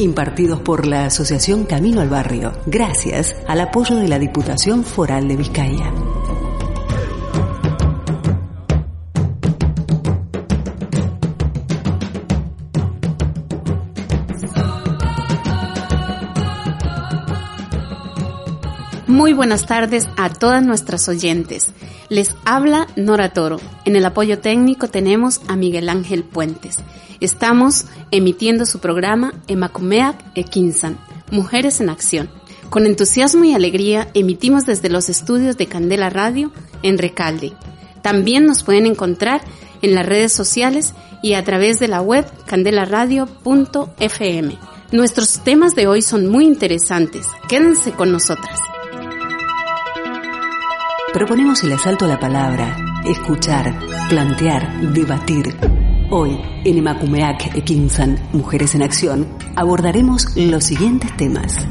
Impartidos por la Asociación Camino al Barrio, gracias al apoyo de la Diputación Foral de Vizcaya. Muy buenas tardes a todas nuestras oyentes. Les habla Nora Toro. En el apoyo técnico tenemos a Miguel Ángel Puentes. Estamos emitiendo su programa Emakumeak Ekinsan, Mujeres en Acción. Con entusiasmo y alegría emitimos desde los estudios de Candela Radio en Recalde. También nos pueden encontrar en las redes sociales y a través de la web candelaradio.fm. Nuestros temas de hoy son muy interesantes. Quédense con nosotras. Proponemos el asalto a la palabra, escuchar, plantear, debatir. Hoy, en Emakumeak Ekinsan, Mujeres en Acción, abordaremos los siguientes temas.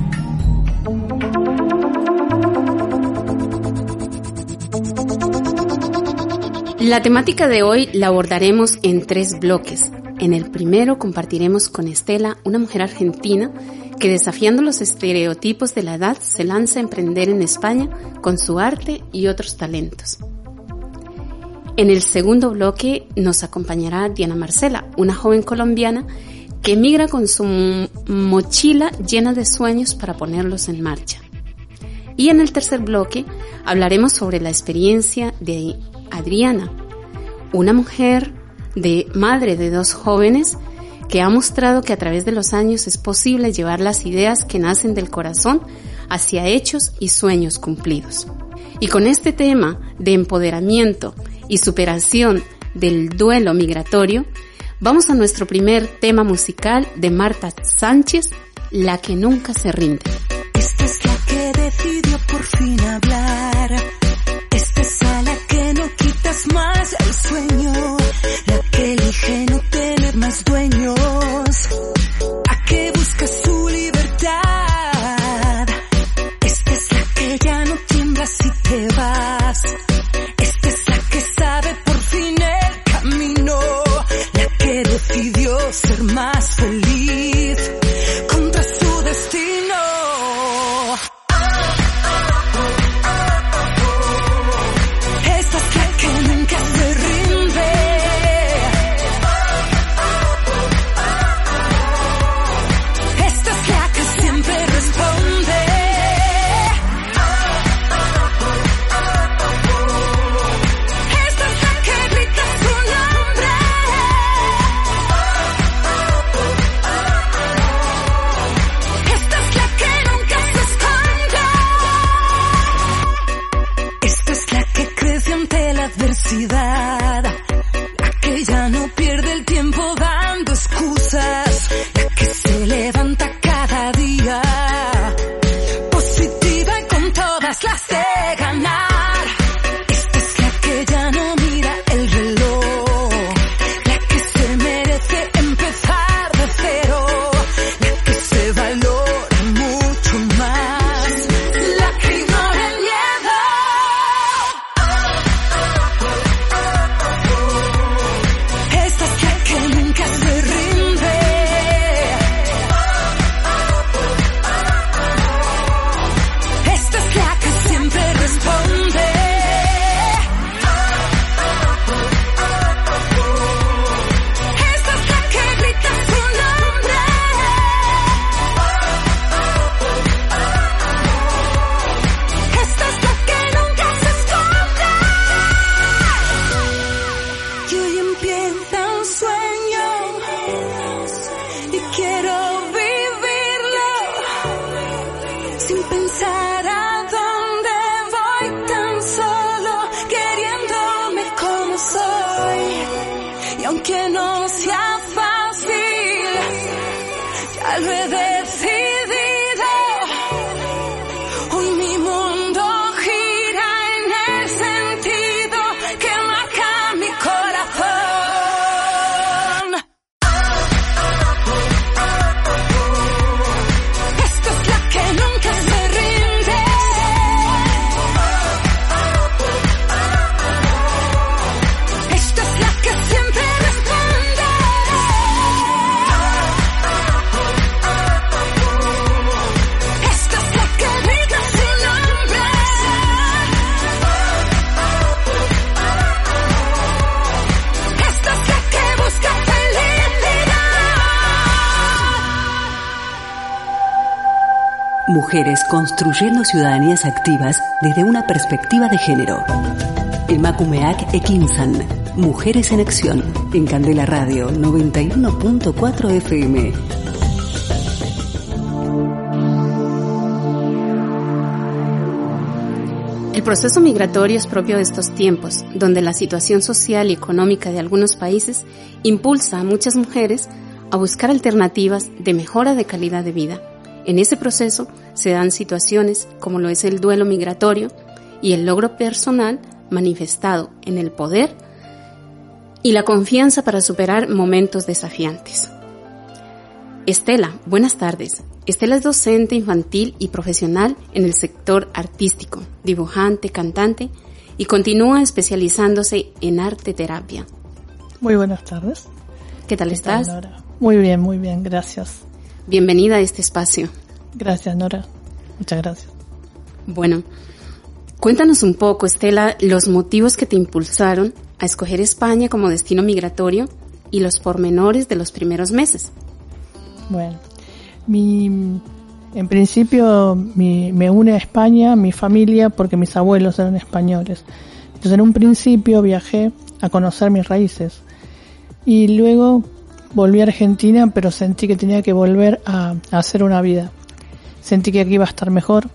La temática de hoy la abordaremos en tres bloques. En el primero compartiremos con Estela, una mujer argentina que desafiando los estereotipos de la edad se lanza a emprender en España con su arte y otros talentos. En el segundo bloque nos acompañará Diana Marcela, una joven colombiana que emigra con su mochila llena de sueños para ponerlos en marcha. Y en el tercer bloque hablaremos sobre la experiencia de Adriana, una mujer de madre de dos jóvenes que ha mostrado que a través de los años es posible llevar las ideas que nacen del corazón hacia hechos y sueños cumplidos. Y con este tema de empoderamiento y superación del duelo migratorio, vamos a nuestro primer tema musical de Marta Sánchez, La que nunca se rinde. Más dueños. A que busca su libertad. Esta es la que ya no tiembla si te vas. Esta es la que sabe por fin el camino. La que decidió ser más la Mujeres construyendo ciudadanías activas desde una perspectiva de género. Emakumeak Ekinsan. Mujeres en Acción. En Candela Radio 91.4 FM. El proceso migratorio es propio de estos tiempos, donde la situación social y económica de algunos países impulsa a muchas mujeres a buscar alternativas de mejora de calidad de vida. En ese proceso se dan situaciones como lo es el duelo migratorio y el logro personal manifestado en el poder y la confianza para superar momentos desafiantes. Estela, buenas tardes. Estela es docente infantil y profesional en el sector artístico, dibujante, cantante y continúa especializándose en arte terapia. Muy buenas tardes. ¿Qué tal estás? Nora? Muy bien, muy bien, gracias. Bienvenida a este espacio. Gracias, Nora. Muchas gracias. Bueno, cuéntanos un poco, Estela, los motivos que te impulsaron a escoger España como destino migratorio y los pormenores de los primeros meses. Bueno, mi, en principio mi, me une a España mi familia porque mis abuelos eran españoles. Entonces en un principio viajé a conocer mis raíces y luego volví a Argentina pero sentí que tenía que volver a, hacer una vida. Sentí que aquí iba a estar mejor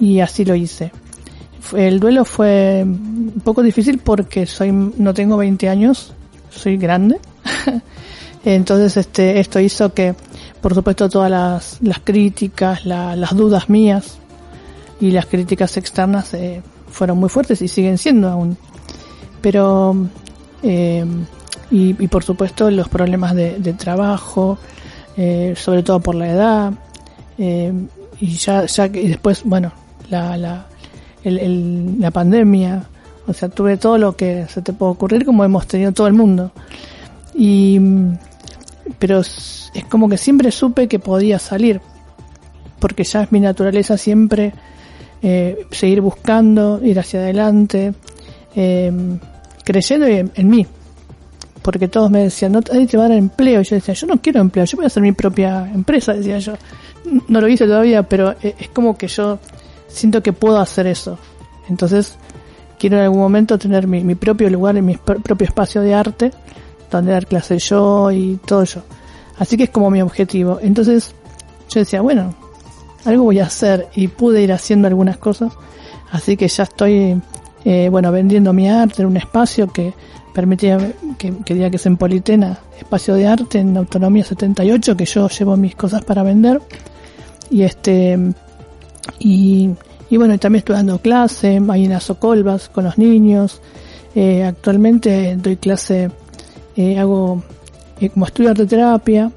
y así lo hice. El duelo fue un poco difícil porque soy no tengo 20 años, soy grande. Entonces este esto hizo que por supuesto todas las, las críticas, la, las dudas mías y las críticas externas eh, fueron muy fuertes y siguen siendo aún. Pero, eh, y, por supuesto los problemas de, trabajo, eh, sobre todo por la edad, eh, y ya, ya y después, bueno, la, la, el, el, la pandemia, o sea, tuve todo lo que se te puede ocurrir como hemos tenido todo el mundo. Y, pero es como que siempre supe que podía salir, porque ya es mi naturaleza siempre eh, seguir buscando, ir hacia adelante, eh, creyendo en, en, mí, porque todos me decían, no te va a dar empleo, y yo decía, yo no quiero empleo, yo voy a hacer mi propia empresa, decía yo, no lo hice todavía, pero es como que yo siento que puedo hacer eso, entonces quiero en algún momento tener mi, propio lugar, en mi propio espacio de arte, donde dar clases yo y todo yo. Así que es como mi objetivo. Entonces yo decía, bueno, algo voy a hacer y pude ir haciendo algunas cosas. Así que ya estoy, eh, bueno, vendiendo mi arte en un espacio que permitía, que, que diga que es en Politena, espacio de arte en Autonomía 78, que yo llevo mis cosas para vender. Y este, y, y bueno, también estoy dando clase, ahí en Azocolvas con los niños. Eh, actualmente doy clase eh, hago eh, como estudio arte terapia,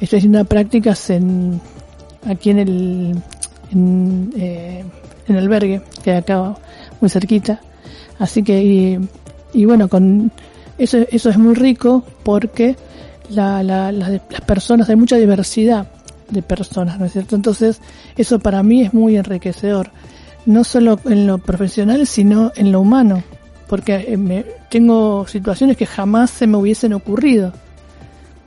estoy haciendo prácticas en aquí en el en, el albergue que acá muy cerquita, así que y bueno con eso eso es muy rico porque la, la, la, las personas hay mucha diversidad de personas, ¿no es cierto? Entonces eso para mí es muy enriquecedor, no solo en lo profesional sino en lo humano porque me, tengo situaciones que jamás se me hubiesen ocurrido.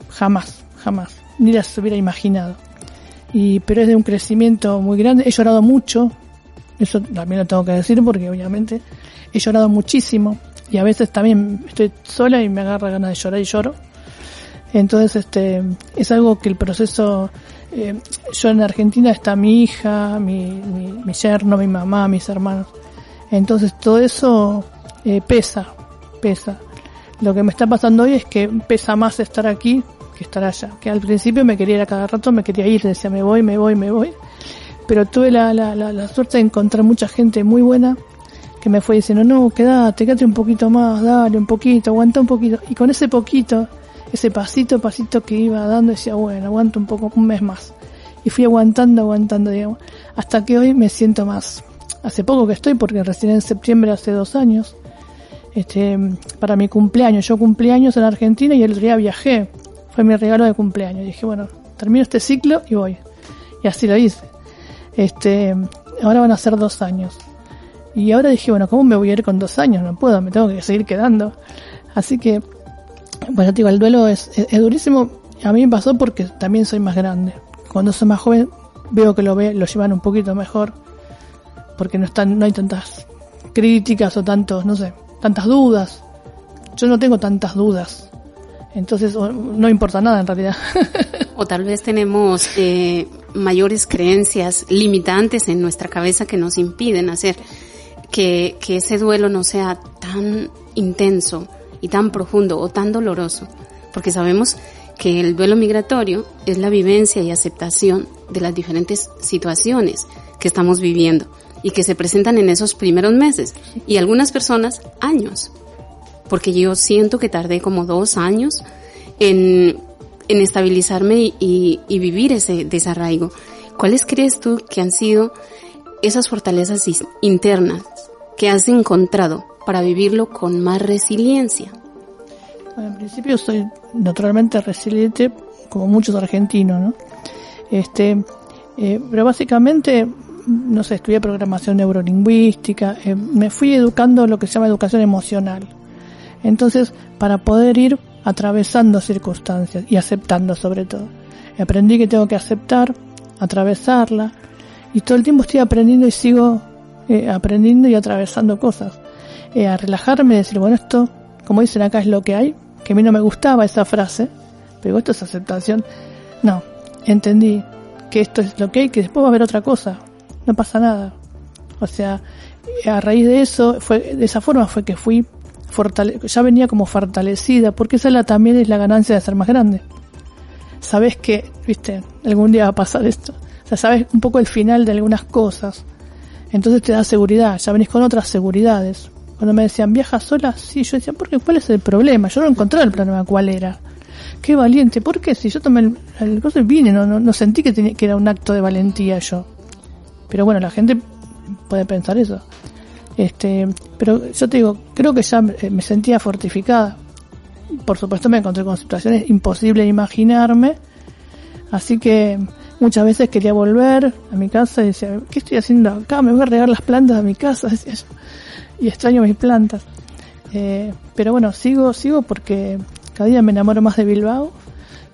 Jamás, jamás. Ni las hubiera imaginado. Y, pero es de un crecimiento muy grande. He llorado mucho. Eso también lo tengo que decir porque obviamente he llorado muchísimo. Y a veces también estoy sola y me agarra ganas de llorar y lloro. Entonces, este, es algo que el proceso, eh, yo en Argentina está mi hija, mi, mi, mi yerno, mi mamá, mis hermanos. Entonces todo eso eh, pesa, pesa. Lo que me está pasando hoy es que pesa más estar aquí que estar allá. Que al principio me quería ir a cada rato, me quería ir, decía me voy, me voy, me voy. Pero tuve la, la, la, la suerte de encontrar mucha gente muy buena que me fue diciendo, no, quédate, quédate un poquito más, dale un poquito, aguanta un poquito. Y con ese poquito, ese pasito, pasito que iba dando, decía, bueno, aguanto un poco, un mes más. Y fui aguantando, aguantando, digamos, hasta que hoy me siento más. Hace poco que estoy, porque recién en septiembre, hace dos años, este, para mi cumpleaños. Yo cumplí años en Argentina y el día viajé. Fue mi regalo de cumpleaños. dije, bueno, termino este ciclo y voy. Y así lo hice. Este, ahora van a ser dos años. Y ahora dije, bueno, ¿cómo me voy a ir con dos años? No puedo, me tengo que seguir quedando. Así que, bueno, digo, el duelo es, es, es durísimo. A mí me pasó porque también soy más grande. Cuando soy más joven veo que lo ve, lo llevan un poquito mejor, porque no están, no hay tantas críticas o tantos, no sé, tantas dudas. Yo no tengo tantas dudas. Entonces no importa nada en realidad. o tal vez tenemos eh, mayores creencias limitantes en nuestra cabeza que nos impiden hacer que, que ese duelo no sea tan intenso y tan profundo o tan doloroso. Porque sabemos que el duelo migratorio es la vivencia y aceptación de las diferentes situaciones que estamos viviendo y que se presentan en esos primeros meses y algunas personas años, porque yo siento que tardé como dos años en, en estabilizarme y, y, vivir ese desarraigo. ¿Cuáles crees tú que han sido esas fortalezas internas que has encontrado para vivirlo con más resiliencia? en principio soy naturalmente resiliente, como muchos argentinos, ¿no? Este, eh, pero básicamente, no sé, estudié programación neurolingüística, eh, me fui educando lo que se llama educación emocional. Entonces, para poder ir atravesando circunstancias y aceptando sobre todo. Aprendí que tengo que aceptar, atravesarla, y todo el tiempo estoy aprendiendo y sigo eh, aprendiendo y atravesando cosas. a relajarme decir, bueno, esto, como dicen acá, es lo que hay, que a mí no me gustaba esa frase, pero esto es aceptación. No, entendí que esto es lo que hay, que después va a haber otra cosa, no pasa nada. O sea, a raíz de eso, fue, de esa forma fue que fui ya venía como fortalecida, porque esa la, también es la ganancia de ser más grande. Sabes que, viste, algún día va a pasar esto. O sea, sabes un poco el final de algunas cosas. Entonces te da seguridad, ya venís con otras seguridades. Cuando me decían, ¿viaja sola? Sí, yo decía, ¿por qué? ¿Cuál es el problema? Yo no encontré el problema, ¿cuál era? Qué valiente, ¿por qué? Si yo tomé el, el y vine, no, no, sentí que, tenía, que era un acto de valentía yo. Pero bueno, la gente puede pensar eso. Este, pero yo te digo, creo que ya me sentía fortificada. Por supuesto me encontré con situaciones imposibles de imaginarme. Así que muchas veces quería volver a mi casa y decía, ¿qué estoy haciendo acá? Me voy a regar las plantas de mi casa. Decía yo y extraño mis plantas. Eh, pero bueno, sigo, sigo porque cada día me enamoro más de Bilbao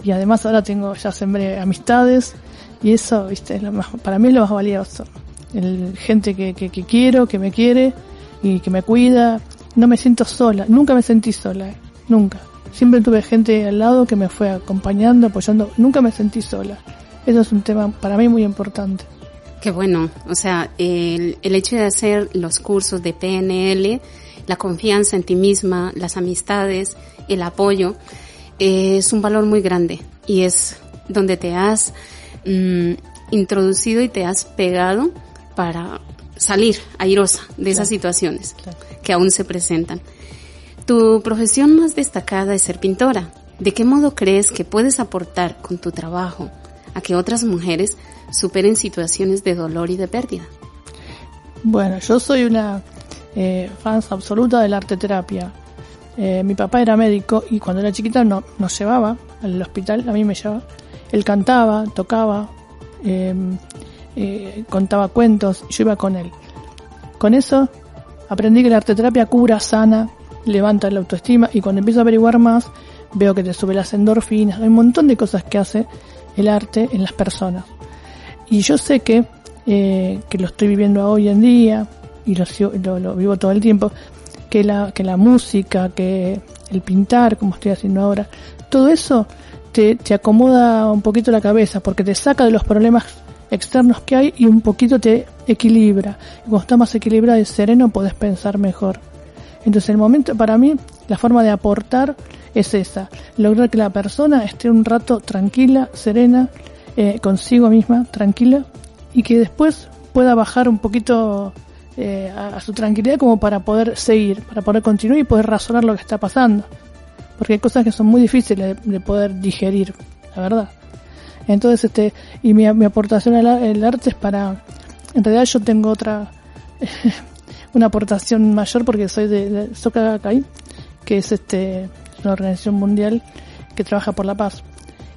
y además ahora tengo, ya sembré amistades y eso, viste, es lo más, para mí es lo más valioso. El, gente que, que, quiero, que me quiere y que me cuida. No me siento sola, nunca me sentí sola, eh, nunca. Siempre tuve gente al lado que me fue acompañando, apoyando, nunca me sentí sola. Eso es un tema para mí muy importante. Qué bueno, o sea, el, el hecho de hacer los cursos de PNL, la confianza en ti misma, las amistades, el apoyo, es un valor muy grande y es donde te has mm, introducido y te has pegado para salir airosa de esas situaciones que aún se presentan. Tu profesión más destacada es ser pintora. ¿De qué modo crees que puedes aportar con tu trabajo a que otras mujeres superen situaciones de dolor y de pérdida? Bueno, yo soy una eh, fan absoluta de la arte terapia. Eh, mi papá era médico y cuando era chiquita no, nos llevaba al hospital, a mí me llevaba. Él cantaba, tocaba, em, eh, contaba cuentos, yo iba con él. Con eso aprendí que la arte terapia cura, sana, levanta la autoestima y cuando empiezo a averiguar más veo que te sube las endorfinas, hay un montón de cosas que hace el arte en las personas. Y yo sé que, eh, que lo estoy viviendo hoy en día, y lo, lo, vivo todo el tiempo, que la, que la música, que el pintar, como estoy haciendo ahora, todo eso te, te acomoda un poquito la cabeza, porque te saca de los problemas externos que hay y un poquito te equilibra. Y cuando estás más equilibrado y sereno, podés pensar mejor. Entonces, el momento, para mí, la forma de aportar es esa, lograr que la persona esté un rato tranquila, serena, eh, consigo misma, tranquila, y que después pueda bajar un poquito eh, a, su tranquilidad como para poder seguir, para poder continuar y poder razonar lo que está pasando. Porque hay cosas que son muy difíciles de, poder digerir, la verdad. Entonces, este, y mi, mi aportación al arte es para, en realidad yo tengo otra, una aportación mayor porque soy de, de Soka que es este, una organización mundial que trabaja por la paz.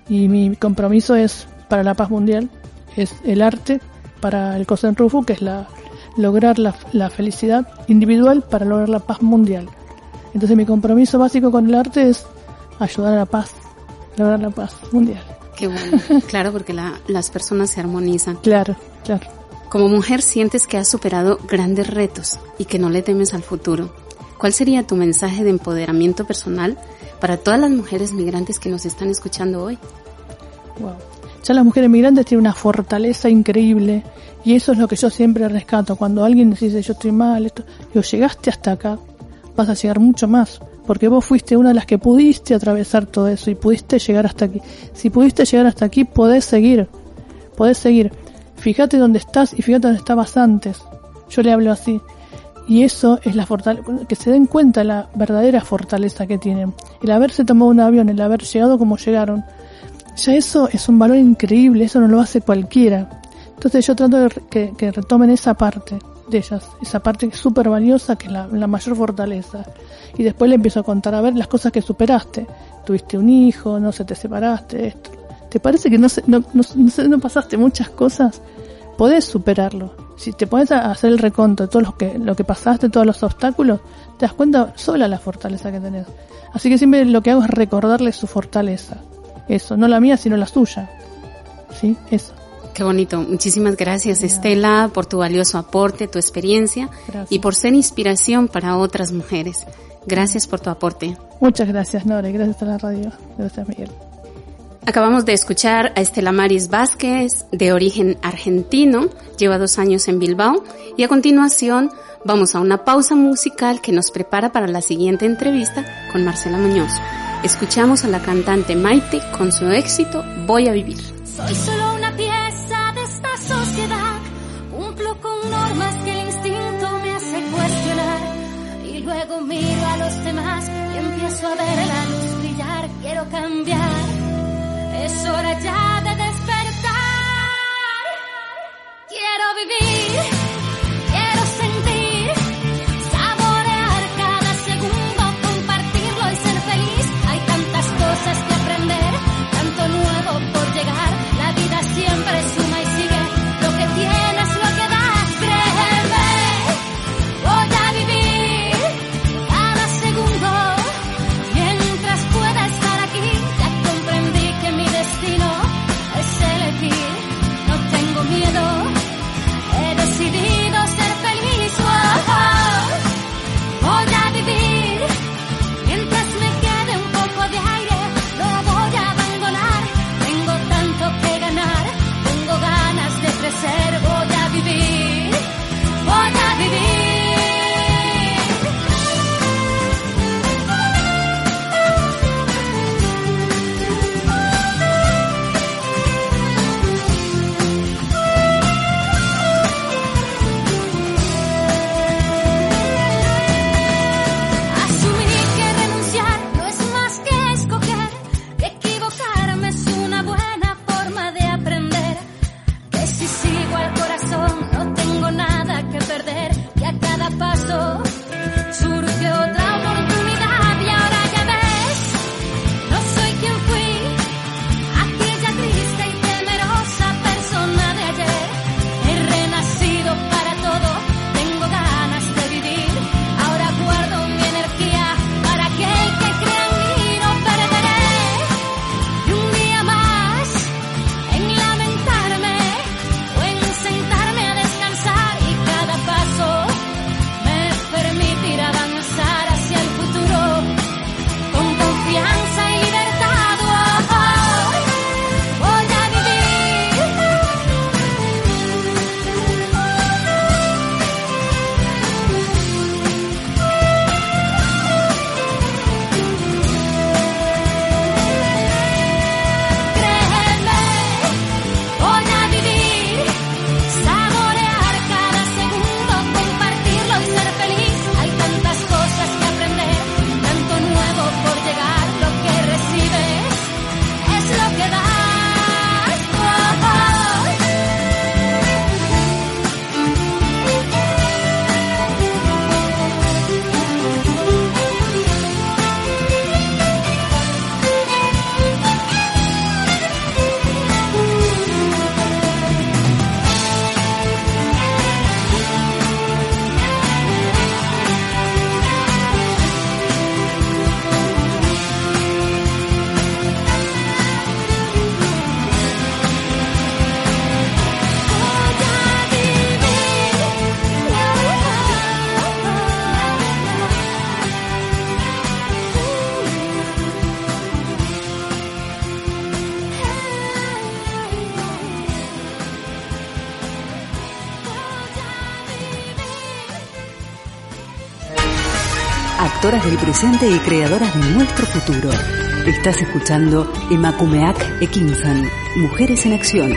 Y mi compromiso es para la paz mundial, es el arte para el Kosen Rufu, que es la, lograr la, la felicidad individual para lograr la paz mundial. Entonces mi compromiso básico con el arte es ayudar a la paz, lograr la paz mundial. Qué bueno. Claro, porque la, las personas se armonizan. Claro, claro. Como mujer sientes que has superado grandes retos y que no le temes al futuro. ¿Cuál sería tu mensaje de empoderamiento personal para todas las mujeres migrantes que nos están escuchando hoy? Wow. Ya las mujeres migrantes tienen una fortaleza increíble y eso es lo que yo siempre rescato. Cuando alguien dice yo estoy mal, esto, llegaste hasta acá, vas a llegar mucho más, porque vos fuiste una de las que pudiste atravesar todo eso y pudiste llegar hasta aquí. Si pudiste llegar hasta aquí, podés seguir, podés seguir. Fíjate dónde estás y fíjate dónde estabas antes. Yo le hablo así. Y eso es la fortaleza, que se den cuenta la verdadera fortaleza que tienen. El haberse tomado un avión, el haber llegado como llegaron. Ya eso es un valor increíble, eso no lo hace cualquiera. Entonces yo trato de que, retomen esa parte de ellas, esa parte súper valiosa que es la, mayor fortaleza. Y después le empiezo a contar a ver las cosas que superaste. Tuviste un hijo, no se te separaste, esto. ¿Te parece que no, se, no, no, no, pasaste muchas cosas? Podés superarlo. Si te pones a hacer el reconto de todo lo que, lo que pasaste, todos los obstáculos, te das cuenta sola la fortaleza que tenés. Así que siempre lo que hago es recordarle su fortaleza. Eso, no la mía, sino la suya. ¿Sí? Eso. Qué bonito. Muchísimas gracias, gracias, Estela, por tu valioso aporte, tu experiencia gracias. y por ser inspiración para otras mujeres. Gracias por tu aporte. Muchas gracias, Nora. Gracias a la radio. Gracias, Miguel. Acabamos de escuchar a Estela Maris Vázquez, de origen argentino, lleva dos años en Bilbao, y a continuación vamos a una pausa musical que nos prepara para la siguiente entrevista con Marcela Muñoz. Escuchamos a la cantante Maite con su éxito Voy a vivir. Soy solo una pieza de esta sociedad, cumplo con normas que el instinto me hace cuestionar, y luego miro a los demás y empiezo a ver actoras del presente y creadoras de nuestro futuro. Estás escuchando Emakumeak Ekinsan, Mujeres en Acción.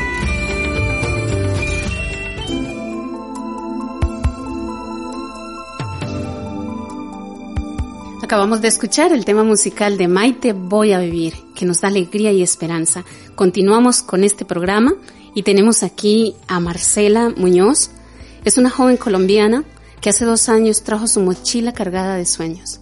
Acabamos de escuchar el tema musical de Maite Voy a Vivir, que nos da alegría y esperanza. Continuamos con este programa y tenemos aquí a Marcela Muñoz. Es una joven colombiana que hace dos años trajo su mochila cargada de sueños.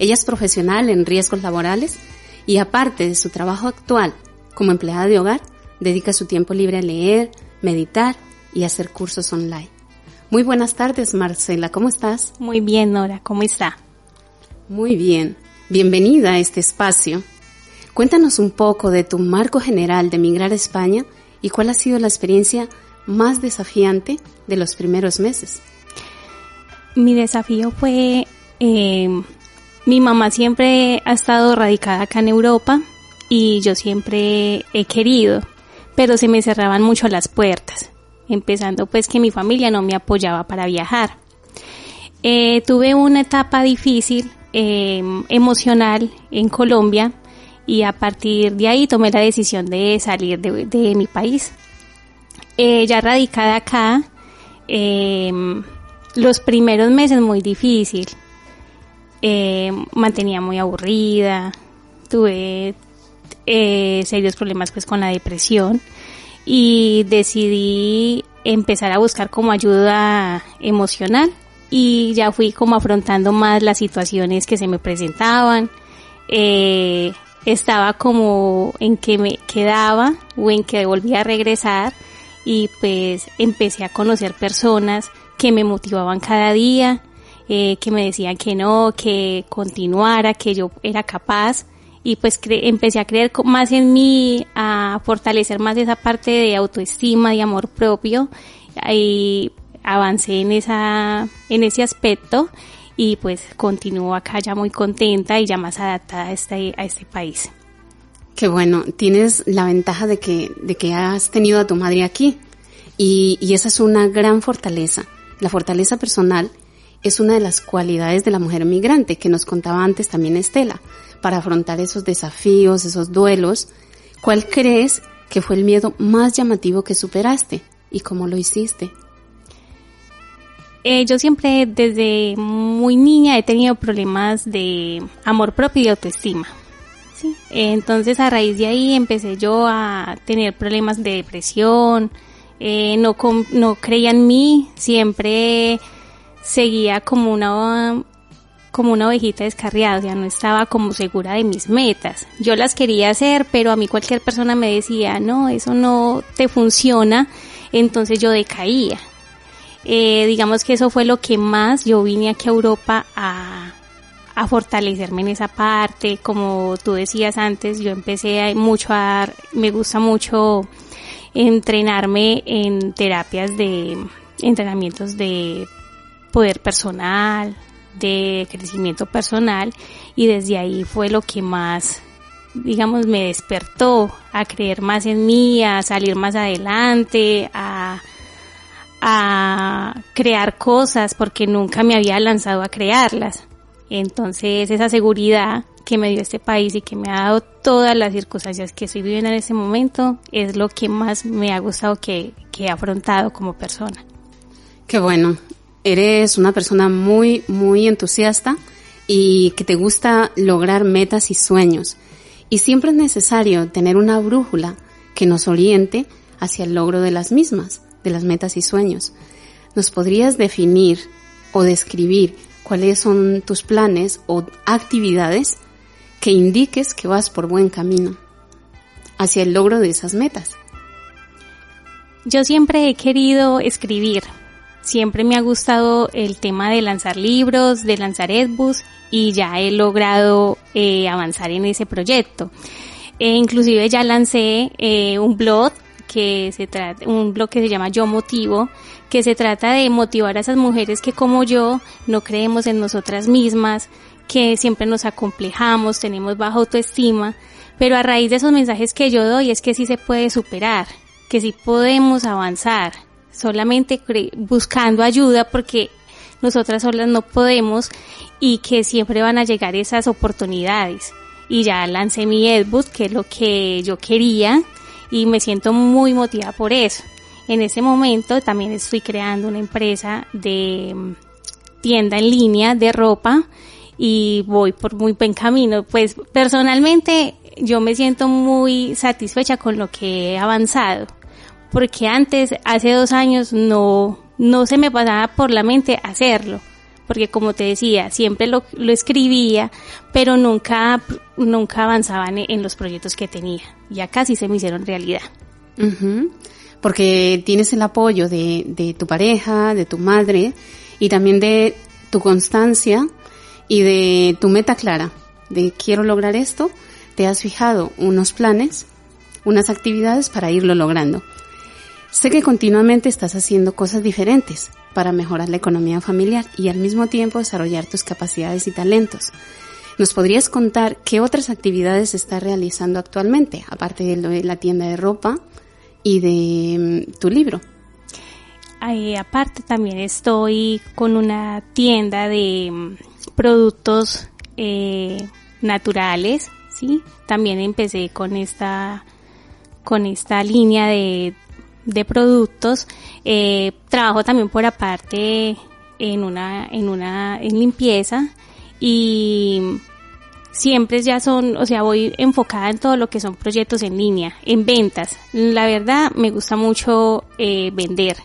Ella es profesional en riesgos laborales y aparte de su trabajo actual como empleada de hogar, dedica su tiempo libre a leer, meditar y hacer cursos online. Muy buenas tardes, Marcela, ¿cómo estás? Muy bien, Nora, ¿cómo está? Muy bien, bienvenida a este espacio. Cuéntanos un poco de tu marco general de migrar a España y cuál ha sido la experiencia más desafiante de los primeros meses. Mi desafío fue, eh, mi mamá siempre ha estado radicada acá en Europa y yo siempre he querido, pero se me cerraban mucho las puertas, empezando pues que mi familia no me apoyaba para viajar. Eh, tuve una etapa difícil eh, emocional en Colombia y a partir de ahí tomé la decisión de salir de, mi país. Eh, ya radicada acá, eh, los primeros meses muy difícil, eh, mantenía muy aburrida, tuve eh, serios problemas pues con la depresión. Y decidí empezar a buscar como ayuda emocional. Y ya fui como afrontando más las situaciones que se me presentaban. Eh, estaba como en que me quedaba o en que volvía a regresar. Y pues empecé a conocer personas que me motivaban cada día, eh, que me decían que no, que continuara, que yo era capaz. Y pues empecé a creer más en mí, a fortalecer más esa parte de autoestima y amor propio. Y avancé en esa, en ese aspecto. Y pues continúo acá ya muy contenta y ya más adaptada a este, a este país. Qué bueno, tienes la ventaja de que, de que has tenido a tu madre aquí. Y, y esa es una gran fortaleza. La fortaleza personal es una de las cualidades de la mujer migrante que nos contaba antes también Estela, para afrontar esos desafíos, esos duelos. ¿Cuál crees que fue el miedo más llamativo que superaste y cómo lo hiciste? Eh, yo siempre desde muy niña he tenido problemas de amor propio y autoestima. ¿sí? Entonces a raíz de ahí empecé yo a tener problemas de depresión, eh, no, no creía en mí, siempre seguía como una como una ovejita descarriada, o sea, no estaba como segura de mis metas. Yo las quería hacer, pero a mí cualquier persona me decía, no, eso no te funciona, entonces yo decaía. Eh, digamos que eso fue lo que más yo vine aquí a Europa a, a fortalecerme en esa parte. Como tú decías antes, yo empecé mucho a, me gusta mucho entrenarme en terapias de, entrenamientos de poder personal, de crecimiento personal y desde ahí fue lo que más digamos me despertó a creer más en mí, a salir más adelante, a a crear cosas porque nunca me había lanzado a crearlas. Entonces esa seguridad que me dio este país y que me ha dado todas las circunstancias que estoy viviendo en ese momento es lo que más me ha gustado que, que he afrontado como persona. Qué bueno, eres una persona muy, muy entusiasta y que te gusta lograr metas y sueños. Y siempre es necesario tener una brújula que nos oriente hacia el logro de las mismas de las metas y sueños. ¿Nos podrías definir o describir cuáles son tus planes o actividades que indiques que vas por buen camino hacia el logro de esas metas? Yo siempre he querido escribir, siempre me ha gustado el tema de lanzar libros, de lanzar Edbus y ya he logrado eh, avanzar en ese proyecto. E inclusive ya lancé eh, un blog que se trata, un blog que se llama Yo Motivo, que se trata de motivar a esas mujeres que como yo no creemos en nosotras mismas, que siempre nos acomplejamos, tenemos baja autoestima, pero a raíz de esos mensajes que yo doy es que sí se puede superar, que sí podemos avanzar, solamente buscando ayuda porque nosotras solas no podemos y que siempre van a llegar esas oportunidades. Y ya lancé mi Edbook, que es lo que yo quería, y me siento muy motivada por eso. En ese momento también estoy creando una empresa de mm, tienda en línea de ropa y voy por muy buen camino. Pues personalmente yo me siento muy satisfecha con lo que he avanzado, porque antes, hace dos años, no, no se me pasaba por la mente hacerlo, porque como te decía, siempre lo, lo escribía, pero nunca, nunca avanzaba en, los proyectos que tenía. Ya casi se me hicieron realidad. Porque tienes el apoyo de, de tu pareja, de tu madre y también de tu constancia y de tu meta clara, de quiero lograr esto te has fijado unos planes, unas actividades para irlo logrando. Sé que continuamente estás haciendo cosas diferentes para mejorar la economía familiar y al mismo tiempo desarrollar tus capacidades y talentos. ¿Nos podrías contar qué otras actividades estás realizando actualmente, aparte de la tienda de ropa y de mm, tu libro? aparte también estoy con una tienda de mm, productos eh, naturales ¿sí? También empecé con esta, con esta línea de, de productos. Eh, trabajo también por aparte en una, en una, en limpieza y siempre ya son, o sea, voy enfocada en todo lo que son proyectos en línea, en ventas. La verdad, me gusta mucho eh, vender.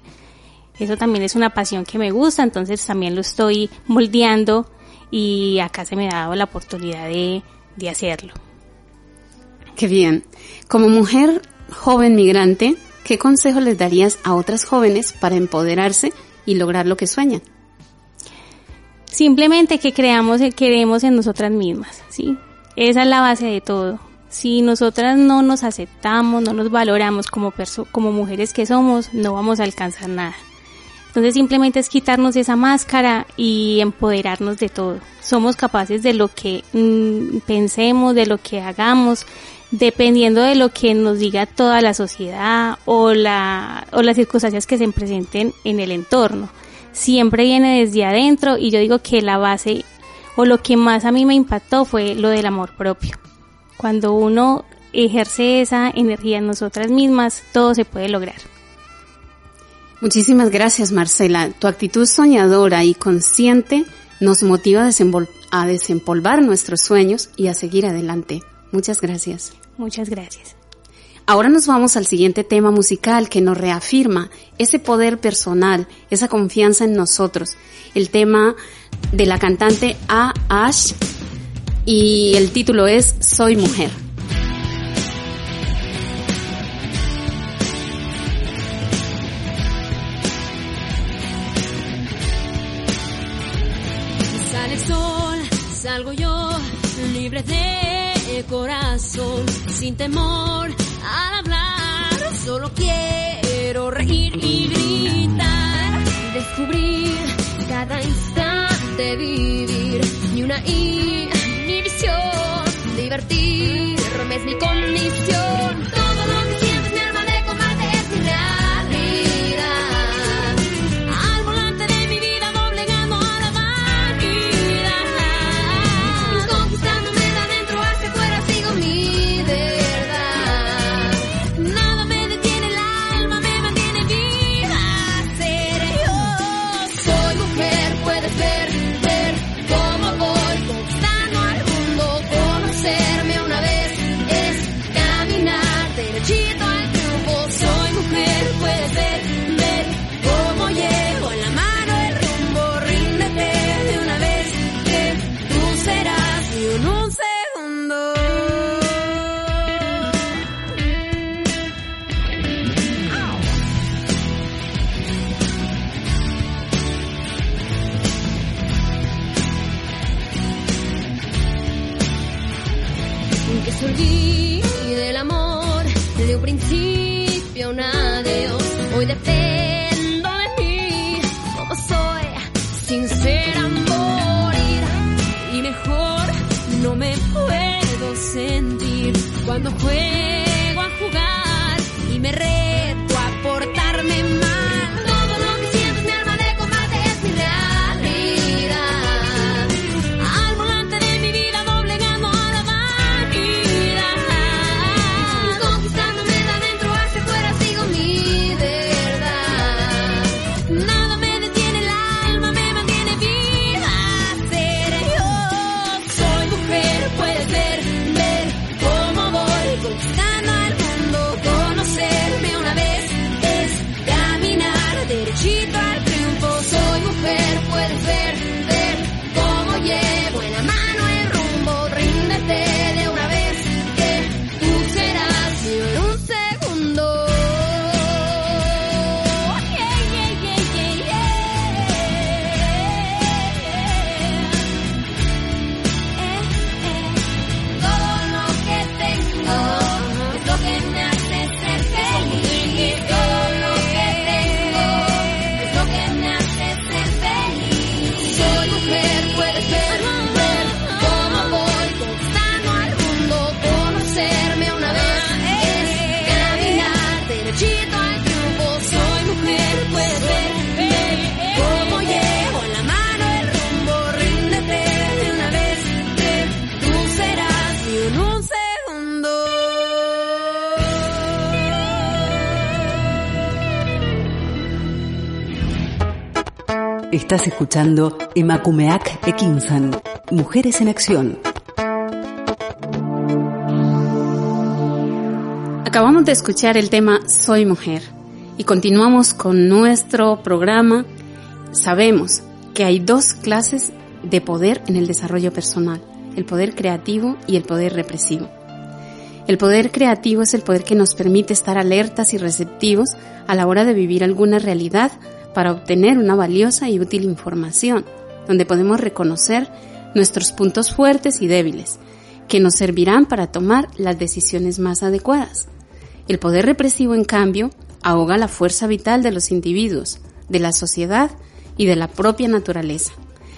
Eso también es una pasión que me gusta, entonces también lo estoy moldeando y acá se me ha dado la oportunidad de, de hacerlo. Qué bien. Como mujer joven migrante, ¿qué consejo les darías a otras jóvenes para empoderarse y lograr lo que sueñan? Simplemente que creamos, queremos en nosotras mismas, ¿sí? Esa es la base de todo. Si nosotras no nos aceptamos, no nos valoramos como, como mujeres que somos, no vamos a alcanzar nada. Entonces simplemente es quitarnos esa máscara y empoderarnos de todo. Somos capaces de lo que mm, pensemos, de lo que hagamos, dependiendo de lo que nos diga toda la sociedad o, la, o las circunstancias que se presenten en el entorno. Siempre viene desde adentro y yo digo que la base o lo que más a mí me impactó fue lo del amor propio. Cuando uno ejerce esa energía en nosotras mismas, todo se puede lograr. Muchísimas gracias, Marcela. Tu actitud soñadora y consciente nos motiva a, desempolvar nuestros sueños y a seguir adelante. Muchas gracias. Muchas gracias. Ahora nos vamos al siguiente tema musical que nos reafirma ese poder personal, esa confianza en nosotros. El tema de la cantante A. Ash y el título es Soy mujer. Sin temor al hablar. Solo quiero reír y gritar, descubrir cada instante, vivir ni una inhibición, divertirme es mi condición. Estás escuchando Emakumeak Ekinsan, Mujeres en Acción. Acabamos de escuchar el tema Soy Mujer y continuamos con nuestro programa. Sabemos que hay dos clases de poder en el desarrollo personal, el poder creativo y el poder represivo. El poder creativo es el poder que nos permite estar alertas y receptivos a la hora de vivir alguna realidad para obtener una valiosa y útil información, donde podemos reconocer nuestros puntos fuertes y débiles, que nos servirán para tomar las decisiones más adecuadas. El poder represivo, en cambio, ahoga la fuerza vital de los individuos, de la sociedad y de la propia naturaleza.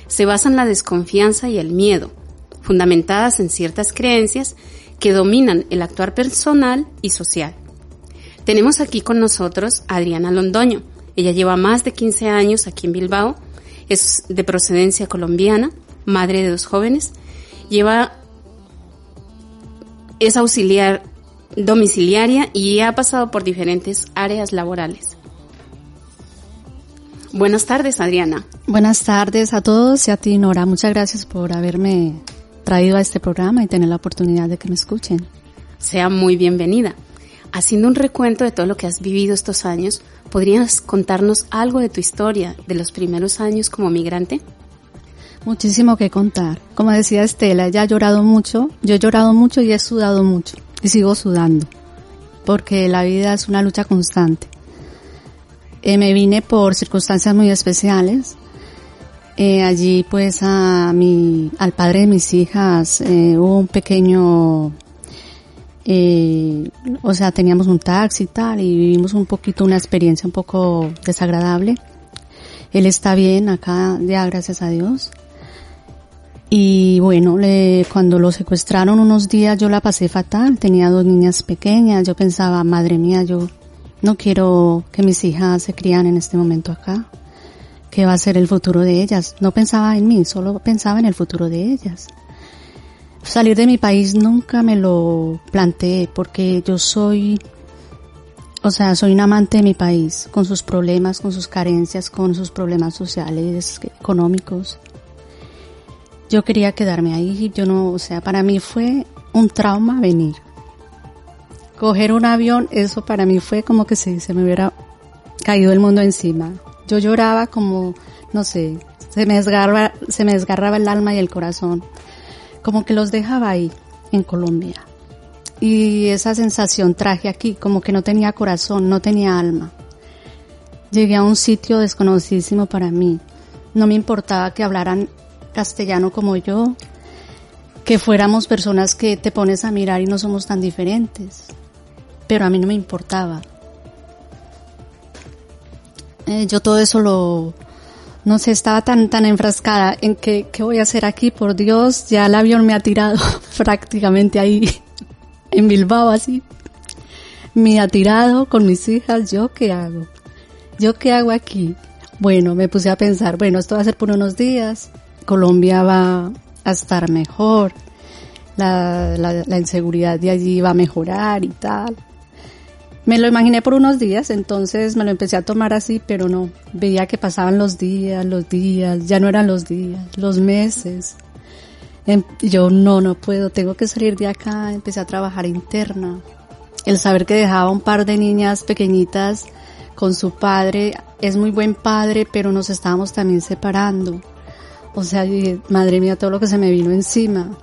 Se basa en la desconfianza y el miedo, fundamentadas en ciertas creencias que dominan el actuar personal y social. Tenemos aquí con nosotros a Adriana Londoño. Ella lleva más de 15 años aquí en Bilbao, es de procedencia colombiana, madre de dos jóvenes, lleva es auxiliar domiciliaria y ha pasado por diferentes áreas laborales. Buenas tardes, Adriana. Buenas tardes a todos y a ti, Nora. Muchas gracias por haberme traído a este programa y tener la oportunidad de que me escuchen. Sea muy bienvenida. Haciendo un recuento de todo lo que has vivido estos años, ¿podrías contarnos algo de tu historia de los primeros años como migrante? Muchísimo que contar. Como decía Estela, ella ha llorado mucho, yo he llorado mucho y he sudado mucho y sigo sudando, porque la vida es una lucha constante. Eh, me vine por circunstancias muy especiales. Eh, allí pues a mi, al padre de mis hijas eh, hubo un pequeño, o sea, teníamos un taxi y tal y vivimos un poquito una experiencia un poco desagradable. Él está bien acá, ya gracias a Dios. Y bueno, le, cuando lo secuestraron unos días yo la pasé fatal, tenía dos niñas pequeñas, yo pensaba, madre mía, yo no quiero que mis hijas se crían en este momento acá. ¿Qué va a ser el futuro de ellas? No pensaba en mí, solo pensaba en el futuro de ellas. Salir de mi país nunca me lo planteé porque yo soy, o sea, soy un amante de mi país, con sus problemas, con sus carencias, con sus problemas sociales, económicos yo quería quedarme ahí, yo no, o sea, para mí fue un trauma venir. Coger un avión, eso para mí fue como que se, se me hubiera caído el mundo encima. Yo lloraba como, no sé, se me desgarraba, se me desgarraba el alma y el corazón. Como que los dejaba ahí, en Colombia. Y esa sensación traje aquí, como que no tenía corazón, no tenía alma. Llegué a un sitio desconocidísimo para mí. No me importaba que hablaran castellano como yo, que fuéramos personas que te pones a mirar y no somos tan diferentes. Pero a mí no me importaba. Eh, yo todo eso lo, no sé, estaba tan, tan enfrascada en que, ¿qué voy a hacer aquí? Por Dios, ya el avión me ha tirado prácticamente ahí, en Bilbao así. Me ha tirado con mis hijas, ¿yo qué hago? ¿Yo qué hago aquí? Bueno, me puse a pensar, bueno, esto va a ser por unos días, Colombia va a estar mejor, la, la, inseguridad de allí va a mejorar y tal. Me lo imaginé por unos días, entonces me lo empecé a tomar así, pero no, veía que pasaban los días, los días, ya no eran los días, los meses. Em, yo no, no puedo, tengo que salir de acá, empecé a trabajar interna. El saber que dejaba un par de niñas pequeñitas con su padre, es muy buen padre, pero nos estábamos también separando. O sea, madre mía, todo lo que se me vino encima.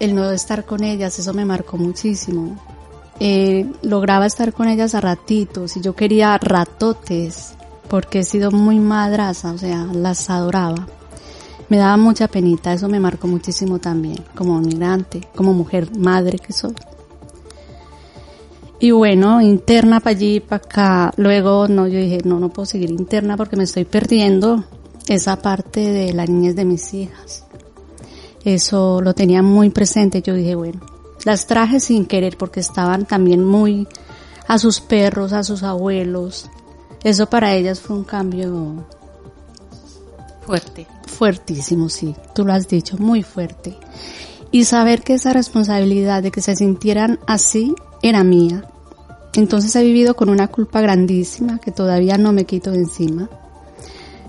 El no estar con ellas, eso me marcó muchísimo. Eh, lograba estar con ellas a ratitos y yo quería ratotes porque he sido muy madraza, o sea, las adoraba. Me daba mucha penita, eso me marcó muchísimo también, como migrante, como mujer madre que soy. Y bueno, interna para allí, para acá. Luego, no, yo dije, no, no puedo seguir interna porque me estoy perdiendo esa parte de la niñez de mis hijas. Eso lo tenía muy presente. Yo dije, bueno, las traje sin querer porque estaban también muy a sus perros, a sus abuelos. Eso para ellas fue un cambio fuerte. Fuertísimo, sí. Tú lo has dicho, muy fuerte. Y saber que esa responsabilidad de que se sintieran así era mía. Entonces he vivido con una culpa grandísima que todavía no me quito de encima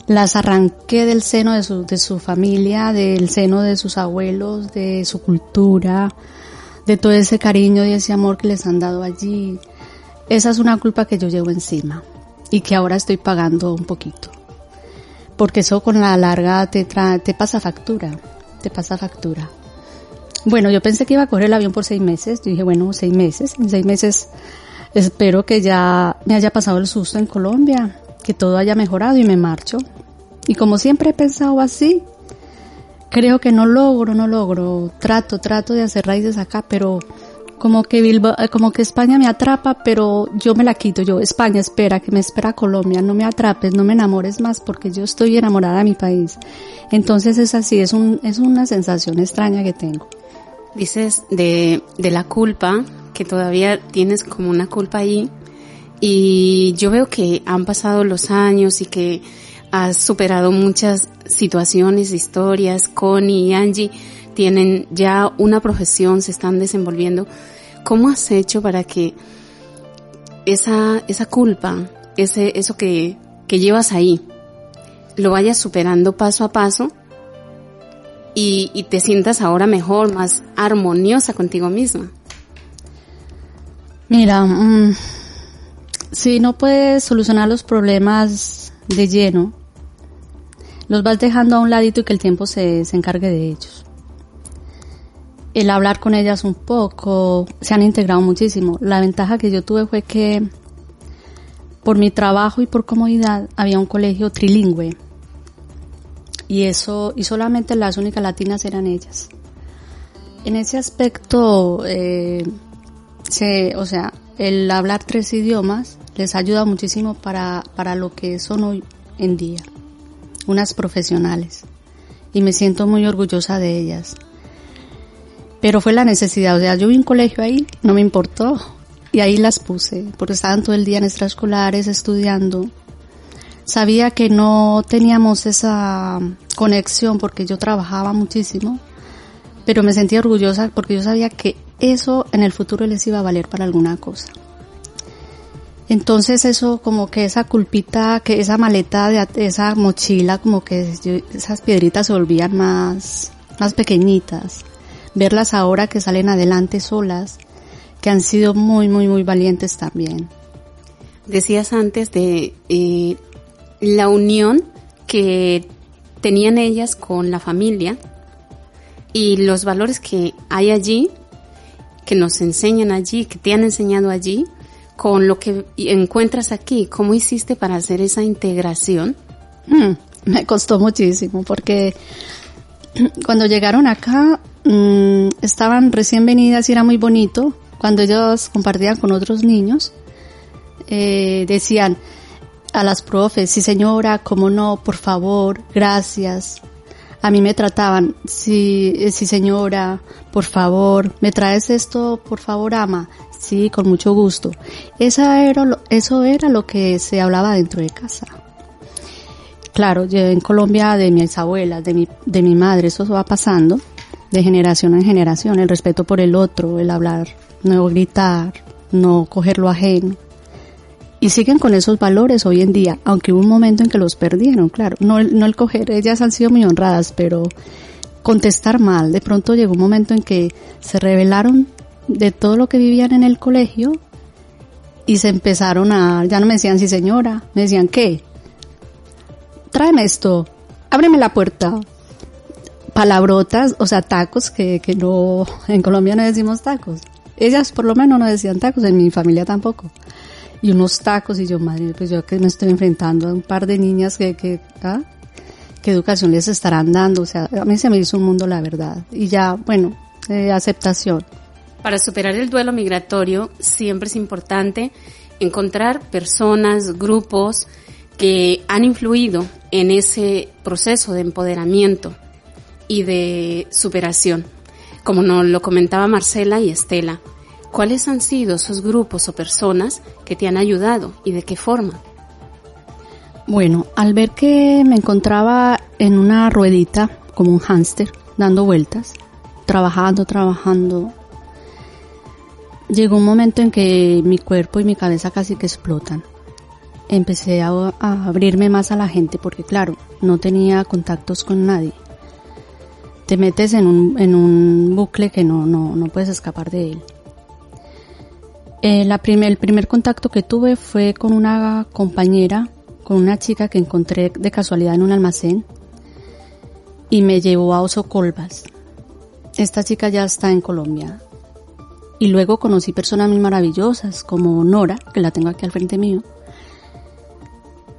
las arranqué del seno de su, de su familia, del seno de sus abuelos, de su cultura, de todo ese cariño y ese amor que les han dado allí. Esa es una culpa que yo llevo encima y que ahora estoy pagando un poquito. Porque eso con la larga te, tra- te pasa factura, te pasa factura. Bueno, yo pensé que iba a coger el avión por seis meses. Yo dije, bueno, seis meses. En seis meses espero que ya me haya pasado el susto en Colombia, que todo haya mejorado y me marcho. Y como siempre he pensado así, creo que no logro, no logro. Trato, trato de hacer raíces acá, pero como que Bilbao, eh, como que España me atrapa, pero yo me la quito. Yo, España, espera, que me espera Colombia. No me atrapes, no me enamores más, porque yo estoy enamorada de mi país. Entonces es así, es un, es una sensación extraña que tengo. Dices de, de la culpa, que todavía tienes como una culpa ahí. Y yo veo que han pasado los años y que has superado muchas situaciones, historias. Connie y Angie tienen ya una profesión, se están desenvolviendo. ¿Cómo has hecho para que esa, esa culpa, ese, eso que, que llevas ahí, lo vayas superando paso a paso y, te sientas ahora mejor, más armoniosa contigo misma? Mira, mm, si no puedes solucionar los problemas de lleno, los vas dejando a un ladito y que el tiempo se, se encargue de ellos. El hablar con ellas un poco, se han integrado muchísimo. La ventaja que yo tuve fue que por mi trabajo y por comodidad había un colegio trilingüe. Y eso, y solamente las únicas latinas eran ellas. En ese aspecto, eh, se, o sea, el hablar tres idiomas les ayuda muchísimo para, para lo que son hoy en día, unas profesionales. Y me siento muy orgullosa de ellas. Pero fue la necesidad, o sea, yo vi un colegio ahí, no me importó. Y ahí las puse, porque estaban todo el día en extraescolares estudiando. Sabía que no teníamos esa conexión porque yo trabajaba muchísimo, pero me sentía orgullosa porque yo sabía que eso en el futuro les iba a valer para alguna cosa. Entonces eso como que esa culpita, que esa maleta de esa mochila, como que esas piedritas se volvían más, más pequeñitas. Verlas ahora que salen adelante solas, que han sido muy, muy, muy valientes también. Decías antes de eh, la unión que tenían ellas con la familia y los valores que hay allí, que nos enseñan allí, que te han enseñado allí, con lo que encuentras aquí. ¿Cómo hiciste para hacer esa integración? Mm, me costó muchísimo porque cuando llegaron acá mm, estaban recién venidas y era muy bonito. Cuando ellos compartían con otros niños, eh, decían a las profes, sí señora, cómo no, por favor, gracias. A mí me trataban, sí, eh, sí señora, por favor, me traes esto, por favor, ama. Sí, con mucho gusto. Esa era lo- eso era lo que se hablaba dentro de casa. Claro, yo en Colombia de mis abuelas, de mi, de mi madre, eso va pasando de generación en generación, el respeto por el otro, el hablar, no gritar, no coger lo ajeno. Y siguen con esos valores hoy en día, aunque hubo un momento en que los perdieron, claro. No, no el coger, ellas han sido muy honradas, pero contestar mal. De pronto llegó un momento en que se revelaron de todo lo que vivían en el colegio y se empezaron a, ya no me decían sí señora, me decían qué, tráeme esto, ábreme la puerta. Palabrotas, o sea, tacos que, que no, en Colombia no decimos tacos. Ellas por lo menos no decían tacos, en mi familia tampoco. Y unos tacos y yo, madre, pues yo que me estoy enfrentando a un par de niñas que, que, ¿ah? ¿Qué educación les estarán dando? O sea, a mí se me hizo un mundo la verdad. Y ya, bueno, eh, aceptación. Para superar el duelo migratorio siempre es importante encontrar personas, grupos que han influido en ese proceso de empoderamiento y de superación. Como nos lo comentaba Marcela y Estela, ¿cuáles han sido esos grupos o personas que te han ayudado y de qué forma? Bueno, al ver que me encontraba en una ruedita, como un hámster, dando vueltas, trabajando, trabajando, llegó un momento en que mi cuerpo y mi cabeza casi que explotan. empecé a, abrirme más a la gente porque claro, no tenía contactos con nadie. Te metes en un, en un bucle que no, no, no puedes escapar de él. Eh, el primer contacto que tuve fue con una compañera, con una chica que encontré de casualidad en un almacén y me llevó a Oso Colvas. Esta chica ya está en Colombia. Y luego conocí personas muy maravillosas como Nora, que la tengo aquí al frente mío.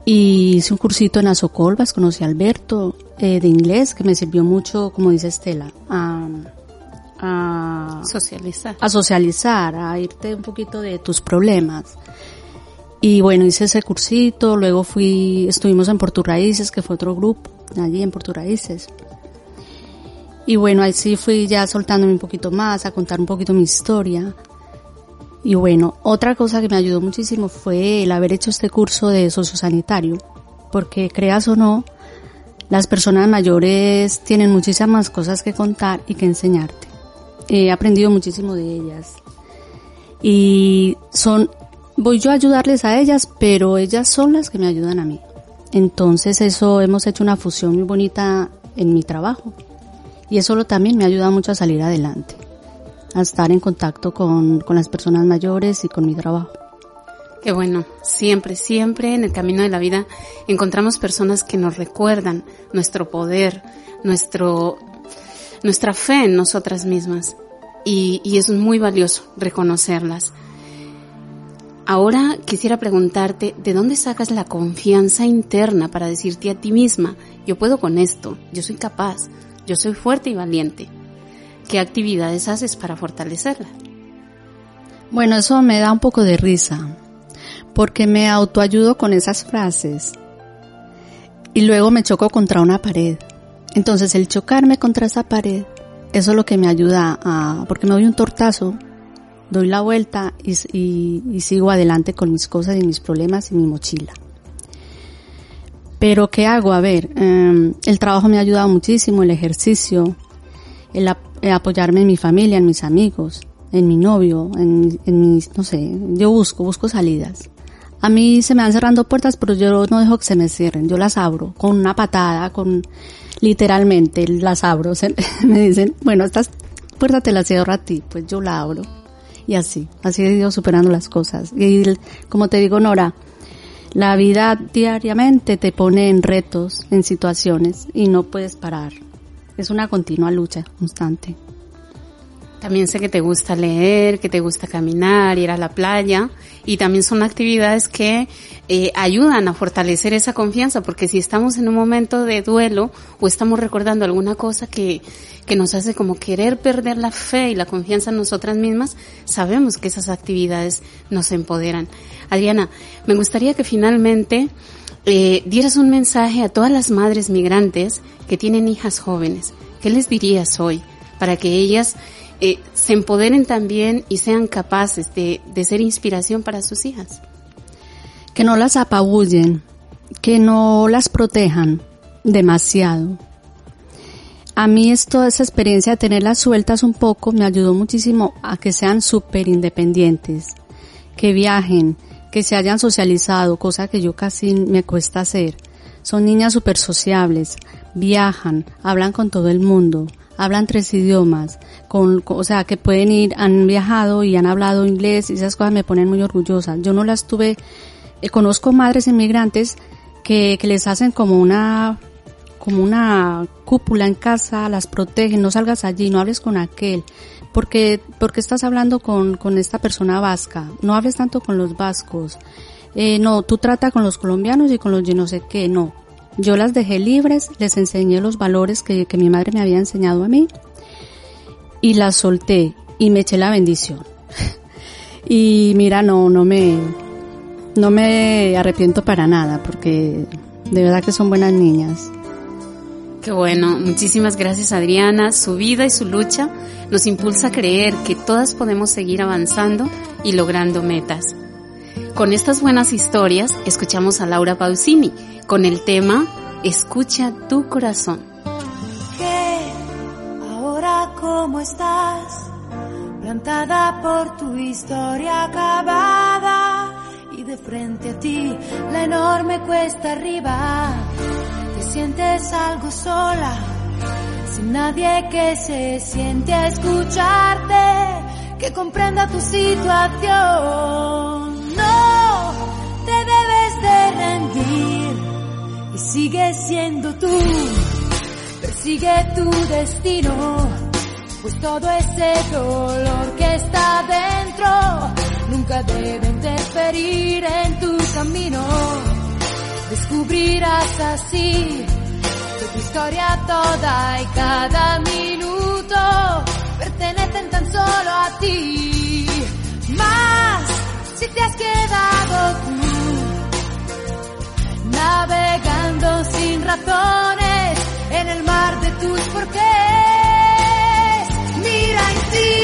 Y hice un cursito en Azocolvas, conocí a Alberto eh, de inglés, que me sirvió mucho, como dice Estela, a, a Socializar. a socializar, a irte un poquito de tus problemas. Y bueno, hice ese cursito, luego fui, estuvimos en Porto Raíces, que fue otro grupo, allí en Porto Raíces. Y bueno, ahí sí fui ya soltándome un poquito más, a contar un poquito mi historia. Y bueno, otra cosa que me ayudó muchísimo fue el haber hecho este curso de sociosanitario, porque creas o no, las personas mayores tienen muchísimas cosas que contar y que enseñarte. He aprendido muchísimo de ellas. Y son, voy yo a ayudarles a ellas, pero ellas son las que me ayudan a mí. Entonces eso hemos hecho una fusión muy bonita en mi trabajo. Y eso también me ayuda mucho a salir adelante, a estar en contacto con, con las personas mayores y con mi trabajo. Qué bueno, siempre, siempre en el camino de la vida encontramos personas que nos recuerdan nuestro poder, nuestro, nuestra fe en nosotras mismas. Y, y es muy valioso reconocerlas. Ahora quisiera preguntarte, ¿de dónde sacas la confianza interna para decirte a ti misma, yo puedo con esto, yo soy capaz, yo soy fuerte y valiente? ¿Qué actividades haces para fortalecerla? Bueno, eso me da un poco de risa, porque me autoayudo con esas frases y luego me choco contra una pared. Entonces el chocarme contra esa pared, eso es lo que me ayuda a, porque me doy un tortazo, doy la vuelta y, y, sigo adelante con mis cosas y mis problemas y mi mochila. Pero ¿qué hago? A ver, eh, el trabajo me ha ayudado muchísimo, el ejercicio, el, ap el, apoyarme en mi familia, en mis amigos, en mi novio, en, en mis, no sé, yo busco, busco salidas. A mí se me van cerrando puertas, pero yo no dejo que se me cierren, yo las abro con una patada, con literalmente las abro. Se, me dicen, bueno, estas puertas te las cierro a ti, pues yo la abro. Y así, así he ido superando las cosas. Y como te digo, Nora, la vida diariamente te pone en retos, en situaciones, y no puedes parar. Es una continua lucha constante. También sé que te gusta leer, que te gusta caminar, ir a la playa y también son actividades que eh, ayudan a fortalecer esa confianza porque si estamos en un momento de duelo o estamos recordando alguna cosa que, que nos hace como querer perder la fe y la confianza en nosotras mismas, sabemos que esas actividades nos empoderan. Adriana, me gustaría que finalmente eh, dieras un mensaje a todas las madres migrantes que tienen hijas jóvenes. ¿Qué les dirías hoy para que ellas eh, se empoderen también y sean capaces de, de ser inspiración para sus hijas. Que no las apabullen, que no las protejan demasiado. A mí esto, esa experiencia de tenerlas sueltas un poco me ayudó muchísimo a que sean súper independientes, que viajen, que se hayan socializado, cosa que yo casi me cuesta hacer. Son niñas súper sociables, viajan, hablan con todo el mundo, hablan tres idiomas, con, o sea, que pueden ir, han viajado y han hablado inglés y esas cosas me ponen muy orgullosa. Yo no las tuve, eh, conozco madres inmigrantes que, que les hacen como una, como una cúpula en casa, las protegen, no salgas allí, no hables con aquel, porque, porque estás hablando con, con esta persona vasca, no hables tanto con los vascos, eh, no, tú trata con los colombianos y con los yo no sé qué, no, yo las dejé libres, les enseñé los valores que, que mi madre me había enseñado a mí y las solté y me eché la bendición. y mira, no, no me, no me arrepiento para nada porque de verdad que son buenas niñas. Qué bueno, muchísimas gracias Adriana. Su vida y su lucha nos impulsa a creer que todas podemos seguir avanzando y logrando metas. Con estas buenas historias, escuchamos a Laura Pausini con el tema Escucha tu corazón. ¿Qué? Ahora cómo estás? Plantada por tu historia acabada y de frente a ti, la enorme cuesta arriba. Te sientes algo sola, sin nadie que se siente a escucharte, que comprenda tu situación. De rendir y sigue siendo tú. Persigue tu destino, pues todo ese dolor que está dentro nunca debe interferir en tu camino. Descubrirás así que tu historia toda y cada minuto pertenecen tan solo a ti. Más si te has quedado tú navegando sin razones en el mar de tus porqués. Mira en ti,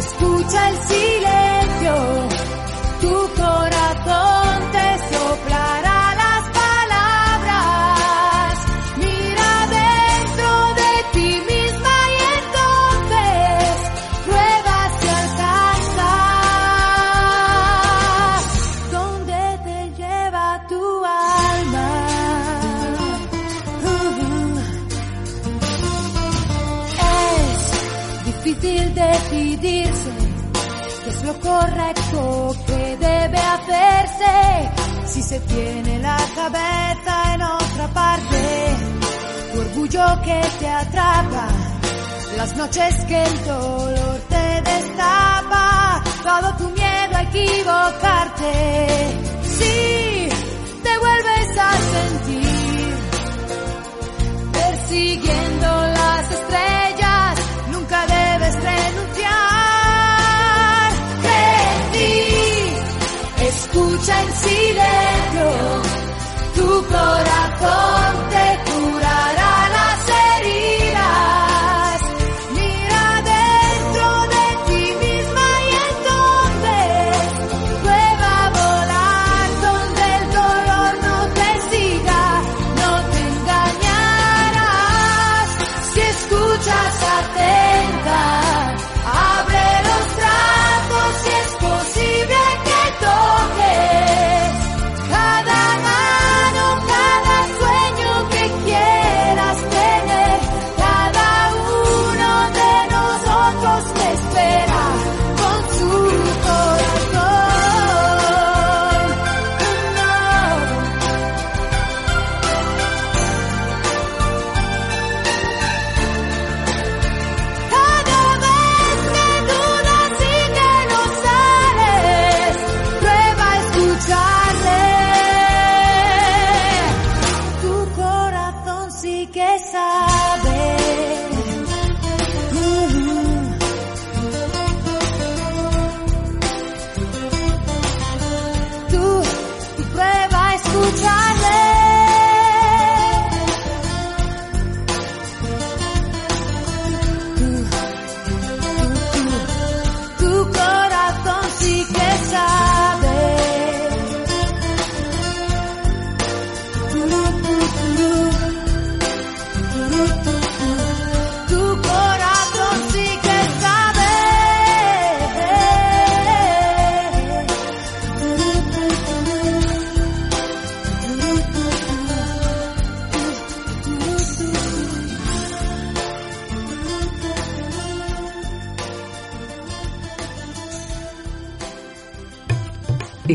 escucha el silencio, tu corazón te se tiene la cabeza en otra parte. Tu orgullo que te atrapa, las noches que el dolor te destapa, todo tu miedo a equivocarte. Si te vuelves a sentir persiguiendo las estrellas, nunca debes renunciar. Escucha en silencio, corazón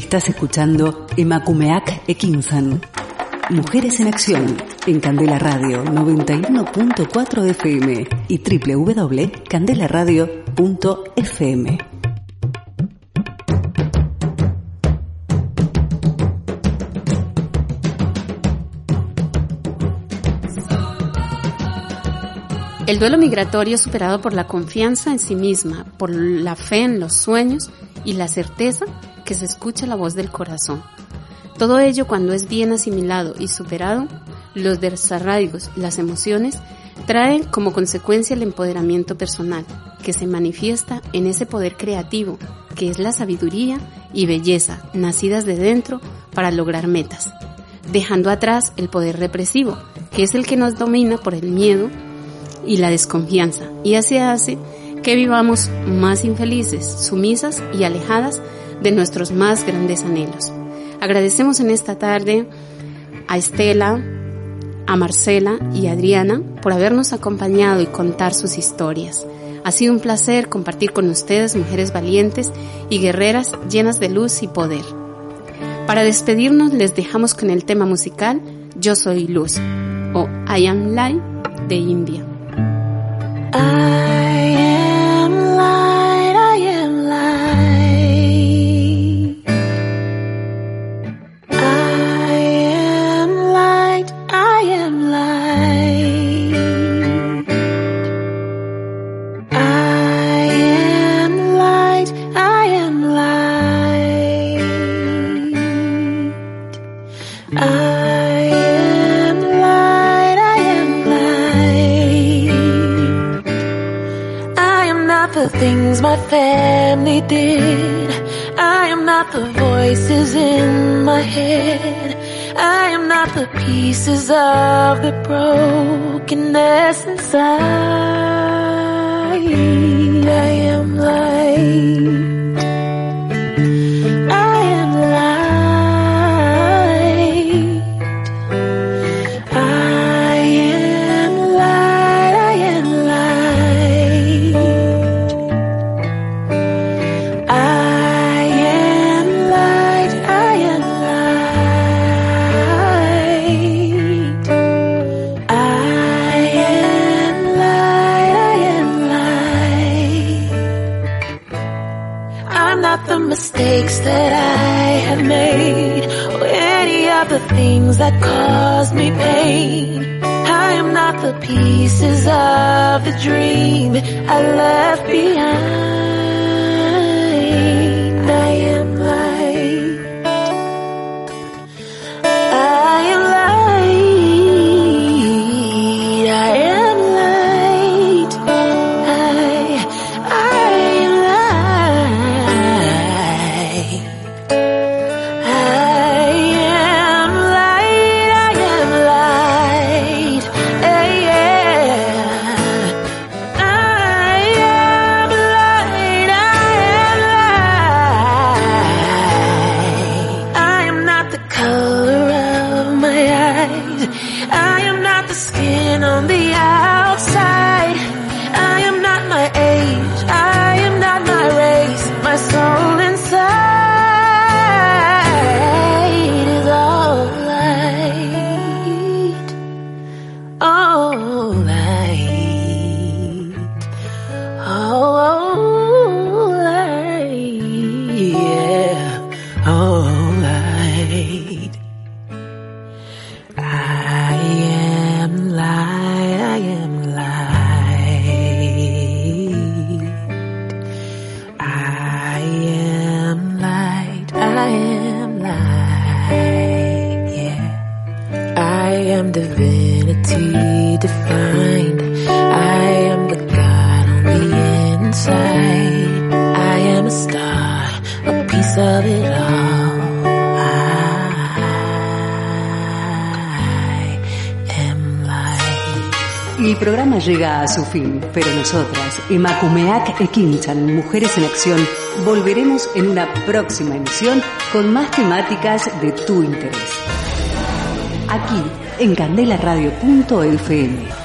Estás escuchando Emakumeak Ekinsan. Mujeres en Acción en Candela Radio 91.4 FM y www.candelaradio.fm. El duelo migratorio es superado por la confianza en sí misma, por la fe en los sueños y la certeza que se escucha la voz del corazón. Todo ello cuando es bien asimilado y superado, los desarraigos, las emociones, traen como consecuencia el empoderamiento personal, que se manifiesta en ese poder creativo, que es la sabiduría y belleza nacidas de dentro para lograr metas, dejando atrás el poder represivo, que es el que nos domina por el miedo y la desconfianza, y así hace que vivamos más infelices, sumisas y alejadas de nuestros más grandes anhelos. Agradecemos en esta tarde a Estela, a Marcela y a Adriana por habernos acompañado y contar sus historias. Ha sido un placer compartir con ustedes mujeres valientes y guerreras llenas de luz y poder. Para despedirnos les dejamos con el tema musical Yo Soy Luz o I Am Light de India. pieces su fin, pero nosotras, Emakumeak Ekinchan, Mujeres en Acción, volveremos en una próxima emisión con más temáticas de tu interés. Aquí, en candelaradio.fm.